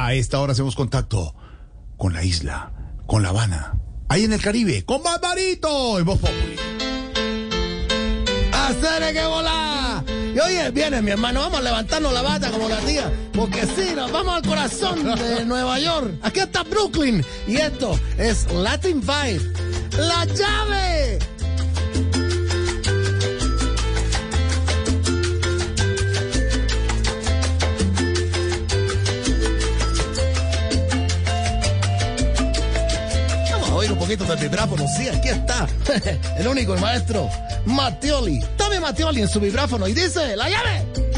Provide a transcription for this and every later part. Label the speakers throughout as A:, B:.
A: A esta hora hacemos contacto con la isla, con La Habana, ahí en el Caribe, con Barbarito en Voz Populi.
B: ¡Hacer que volar! Y oye, viene mi hermano, vamos a levantarnos la bata como la tía, porque sí, nos vamos al corazón de Nueva York. Aquí está Brooklyn y esto es Latin Vibe. ¡La llave! Del vibráfono. Sí, aquí está. El único, el maestro Mattioli. Tome Mattioli en su vibráfono y dice, ¡la llave!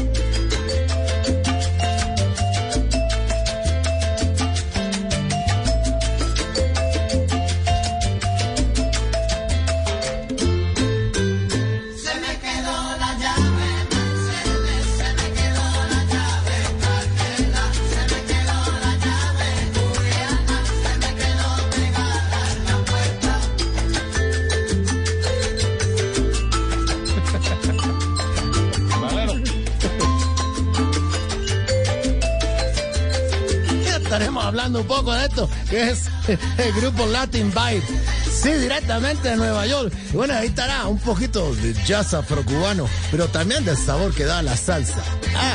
B: Un poco de esto, que es el grupo Latin Vibe. Sí, directamente de Nueva York. Bueno, ahí estará un poquito de jazz afrocubano, pero también del sabor que da la salsa.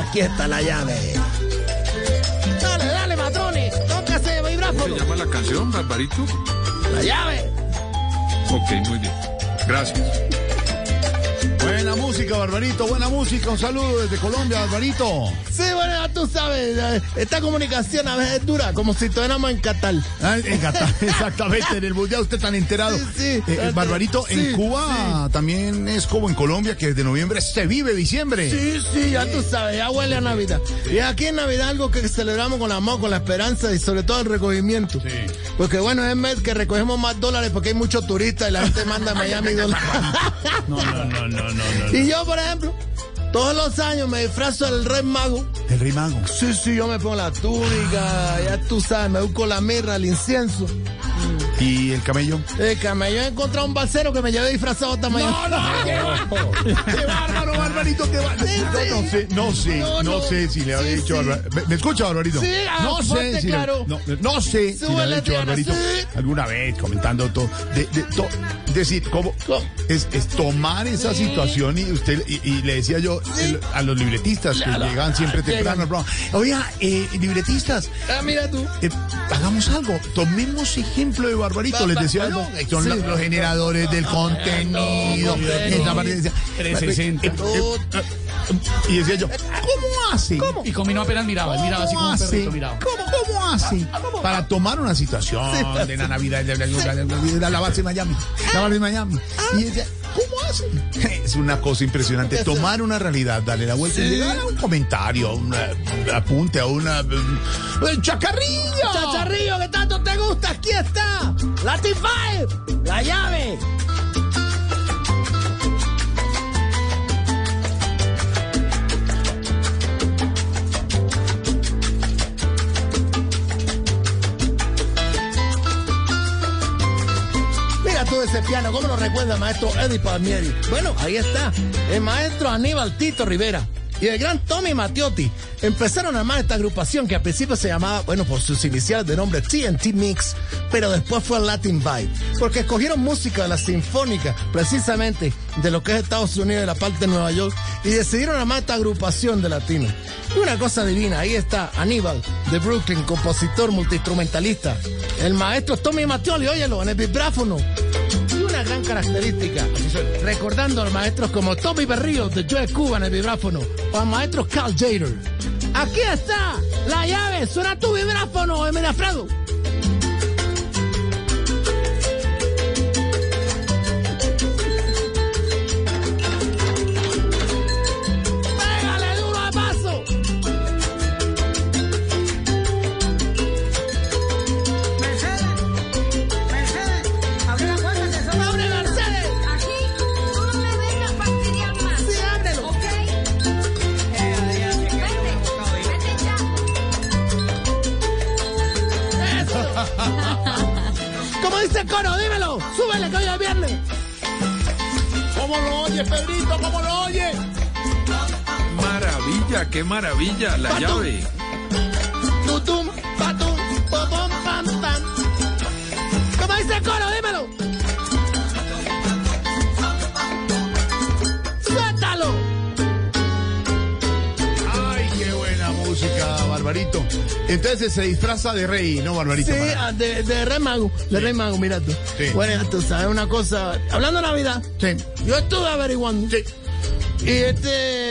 B: Aquí está la llave. Dale, dale, matrones, tócase
C: ¿Cómo
B: vibráfono.
C: se llama la canción, Barbarito?
B: La llave.
C: Ok, muy bien. Gracias.
A: Buena música, Barbarito, buena música. Un saludo desde Colombia, Barbarito.
B: Sí, bueno, ya tú sabes, esta comunicación a veces es dura, como si estuviéramos en Qatar.
A: Ah, en Qatar, exactamente, en el mundial usted tan enterado.
B: Sí, sí.
A: Eh, eh, Barbarito,
B: Sí,
A: en Cuba también es como en Colombia, que desde noviembre se vive diciembre.
B: Sí, sí, ya tú sabes, ya huele a Navidad. Y aquí en Navidad algo que celebramos con amor, con la esperanza y sobre todo el recogimiento.
A: Sí.
B: Porque bueno, es el mes que recogemos más dólares porque hay muchos turistas y la gente manda a Miami dólares.
A: No, no, no, no, no, no.
B: y yo, por ejemplo, todos los años me disfrazo del rey mago.
A: El rey mago.
B: Sí, sí, yo me pongo la túnica, ya tú sabes, me busco la mirra, el incienso.
A: ¿Y el camello?
B: Me yo he encontrado un balsero que me llevé disfrazado esta mañana.
A: ¡Qué bárbaro, Barbarito! ¡Qué bárbaro!
B: Sí, sí.
A: no sé, no sé,
B: No,
A: no,
B: no.
A: sé si le había
B: Sí,
A: dicho. Barbarito. ¿Me, me escucha, Barbarito?
B: Sí, ah,
A: no sé si le,
B: claro.
A: no, no sé si le
B: Súbele,
A: había dicho a
B: Diana,
A: Barbarito
B: sí.
A: alguna vez comentando todo. De, de, to- decir, ¿cómo? Es, es tomar esa
B: Sí.
A: situación y usted y, y le decía yo el- a los libretistas que llegan siempre temprano al programa, Oiga, eh, libretistas,
B: Ah, mira tú.
A: eh, hagamos algo, tomemos ejemplo de Barbarito,
B: Ba-
A: les decía yo, son
B: sí.
A: los, los generadores del contenido.
B: no, no.
A: parte decía,
D: 360.
A: eh, eh, eh, y decía yo, ¿cómo hace? ¿Cómo,
D: Y Comino apenas miraba, él miraba así como un perrito miraba.
A: ¿Cómo, cómo hace? Para tomar una situación de la Navidad, de la, de la- de la- la base de Miami, la base de Miami. Y decía, ¿cómo hace? Es una cosa impresionante. Tomar una realidad, darle la vuelta y llegar a un comentario, a un eh, apunte, a una eh, chacarrilla.
B: Chacharrillo que tanto te gusta, aquí está. Latin Five, la llave. ¿Cómo lo recuerda el maestro Eddie Palmieri? Bueno, ahí está, el maestro Aníbal Tito Rivera y el gran Tommy Matiotti empezaron a armar esta agrupación que al principio se llamaba, bueno, por sus iniciales de nombre TNT Mix, pero después fue Latin Vibe, porque escogieron música de la sinfónica, precisamente de lo que es Estados Unidos y la parte de Nueva York, y decidieron armar esta agrupación de latinos. Una cosa divina, ahí está Aníbal de Brooklyn, compositor, multiinstrumentalista. El maestro Tommy Mattioli, óyelo, en el vibráfono. Gran característica, recordando a maestros como Tommy Berrío de Joe Cuba en el vibráfono, o al maestro Carl Jader. Aquí está la llave, suena tu vibráfono, Emilia Alfredo. Dímelo. Súbele que hoy es viernes.
A: ¿Cómo lo oye, Pedrito? ¿Cómo lo oye?
C: Maravilla, qué maravilla, la
B: Patum.
C: llave.
B: Tutum, patum, popom, pam, pam. ¿Cómo dice el coro? Dímelo.
A: Barbarito. Entonces se disfraza de rey, ¿no, Barbarito?
B: Sí,
A: Para-
B: ah, de, de Rey Mago, de Rey Mago, mira tú.
A: Sí.
B: Bueno, tú sabes una cosa. Hablando de Navidad,
A: Sí.
B: yo estuve averiguando.
A: Sí.
B: Y este.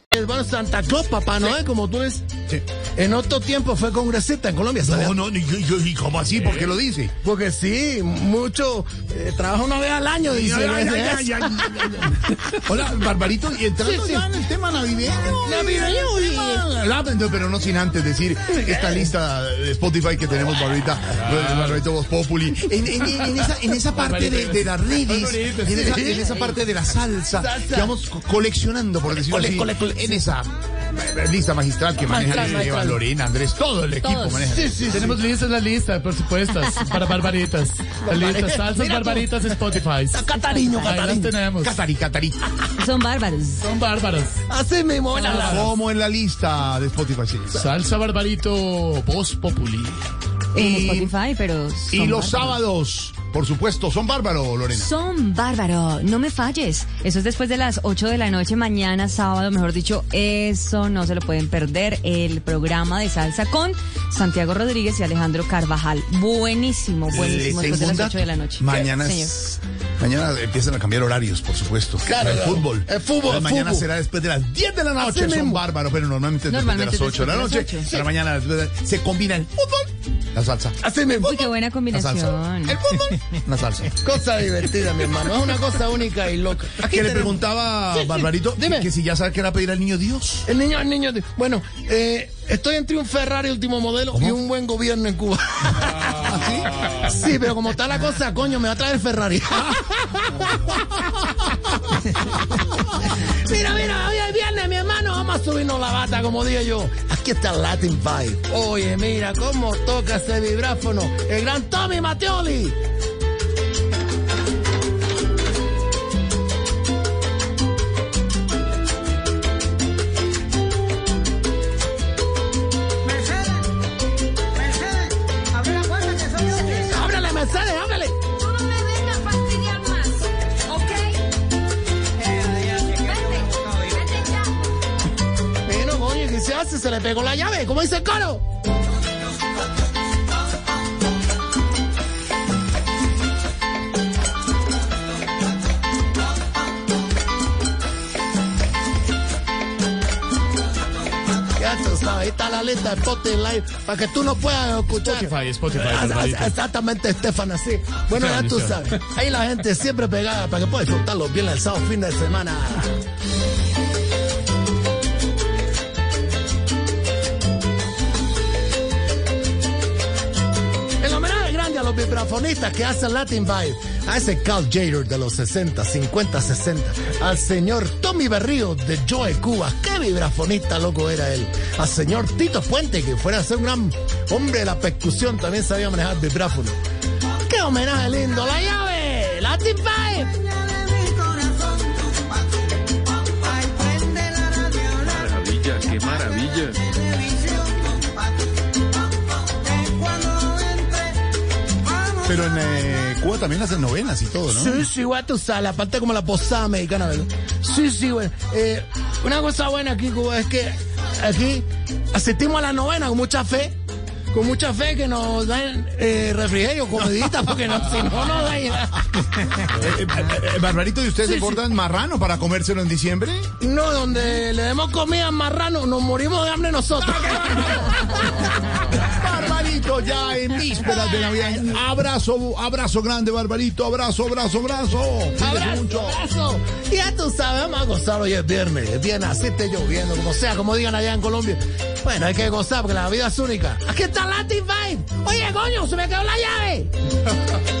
B: Bueno Santa Claus, Papá Noel, como tú dices.
A: Sí.
B: En otro tiempo fue congresista en Colombia, ¿sabes?
A: No, no, y- y- ¿cómo así? ¿Por qué lo dice?
B: Porque sí, mucho. eh, trabaja una vez al año, dice.
A: Hola, Barbarito, y entrando
B: Sí, sí.
A: ya en el tema navideño.
B: Navideño, y-
A: Pero no sin antes decir esta lista de Spotify que tenemos ahorita, Barbarito Voz Populi, en, en- en- en esa, en esa parte de, de las redes, en esa, en esa parte de la salsa, que vamos co- coleccionando, por decirlo así, en esa lista magistral que maneja
B: Magistral,
A: Eva,
B: magistral.
A: Lorena, Andrés, todo el equipo
D: Todos.
A: maneja.
B: Sí, sí, sí.
D: Tenemos listas la lista, por supuesto, para barbaritas. La lista, salsas
B: Mira tú.
D: barbaritas Spotify.
B: Catariño,
D: Ahí las
B: Catariño.
D: tenemos.
A: Catarí, Catarí.
E: Son bárbaros.
D: Son bárbaros.
B: Así mismo, buena la.
A: Como en la lista de Spotify. sí.
D: Salsa barbarito, voz populi.
E: En
A: Y-
E: Spotify, pero.
A: Y los
E: bárbaros.
A: sábados, por supuesto, son bárbaros, Lorena.
E: Son bárbaro, no me falles. Eso es después de las 8 de la noche, mañana sábado, mejor dicho, eso no se lo pueden perder. El programa de salsa con Santiago Rodríguez y Alejandro Carvajal. Buenísimo, buenísimo, después de las 8
A: dato.
E: de la noche.
A: Mañana, es- mañana empiezan a cambiar horarios, por supuesto.
B: Claro,
A: el
B: claro.
A: fútbol.
B: El fútbol, el
A: mañana
B: fútbol.
A: será después de las 10 de la noche.
B: Así
A: Son
B: mismo.
A: bárbaros, pero normalmente después
E: Normalmente
A: de las 8 de la
E: después
A: noche. Pero mañana después se combina el fútbol, la salsa.
B: Así mismo.
E: Uy, qué buena
A: La salsa.
E: combinación.
A: El fútbol, la salsa.
B: Cosa divertida, mi hermano. Es una cosa única y loca. Aquí
A: Que le preguntaba,
B: Sí, sí.
A: Barbarito,
B: Dime.
A: que si ya sabe que era pedir al niño Dios.
B: El niño, el niño. Bueno, eh, estoy entre un Ferrari último modelo y un buen gobierno en Cuba. Sí, pero como está la cosa, coño, me va a traer Ferrari. mira, mira, hoy es viernes, mi hermano. Vamos a subirnos la bata, como dije yo. Aquí está el Latin Vibe. Oye, mira cómo toca ese vibráfono. El gran Tommy Matteoli.
F: Mercedes, Mercedes, abre la puerta que soy yo.
B: Ábrele, Mercedes, ábrele. ¿Qué se le pegó la llave. ¿Cómo dice el coro? Ya tú sabes, ahí está la lista de Spotify para que tú no puedas escuchar.
D: Spotify, Spotify,
B: Ah, ah. Exactamente, Estefan, así. Bueno, ya tú sabes. Ahí la gente siempre pegada para que puedas disfrutarlo bien el sábado fin de semana. Los vibrafonistas que hacen Latin Vibe. A ese Carl Jader de los 60, 50, 60. Al señor Tommy Berrío de Joe Cuba. Qué vibrafonista loco era él. Al señor Tito Puente, que fuera a ser un gran hombre de la percusión, también sabía manejar vibráfono. ¡Qué homenaje lindo! ¡La llave! ¡Latin Vibe!
A: También hacen novenas y todo, ¿no?
B: Sí, sí, güey, tú sabes, aparte como la posada mexicana, ¿verdad? Sí, sí, güey. Eh, una cosa buena aquí, Cuba, es que aquí asistimos a la novena con mucha fe. Con mucha fe que nos dan eh, refrigerio, comidita, porque no, si no, no da
A: Eh, eh, eh, Barbarito, ¿y ustedes
B: Sí,
A: se
B: sí.
A: cortan marrano para comérselo en diciembre?
B: No, donde le demos comida a marrano, nos morimos de hambre nosotros.
A: Barbarito. Ya en vísperas de Navidad. Abrazo, abrazo grande, Barbarito. Abrazo, abrazo, abrazo.
B: Abrazo,
A: mucho.
B: abrazo. Y ya tú sabes, vamos a gozar hoy es viernes. Es viernes, así esté lloviendo, como sea, como digan allá en Colombia. Bueno, hay que gozar porque la vida es única. Aquí está Latin Vibe. Oye, coño, se me quedó la llave.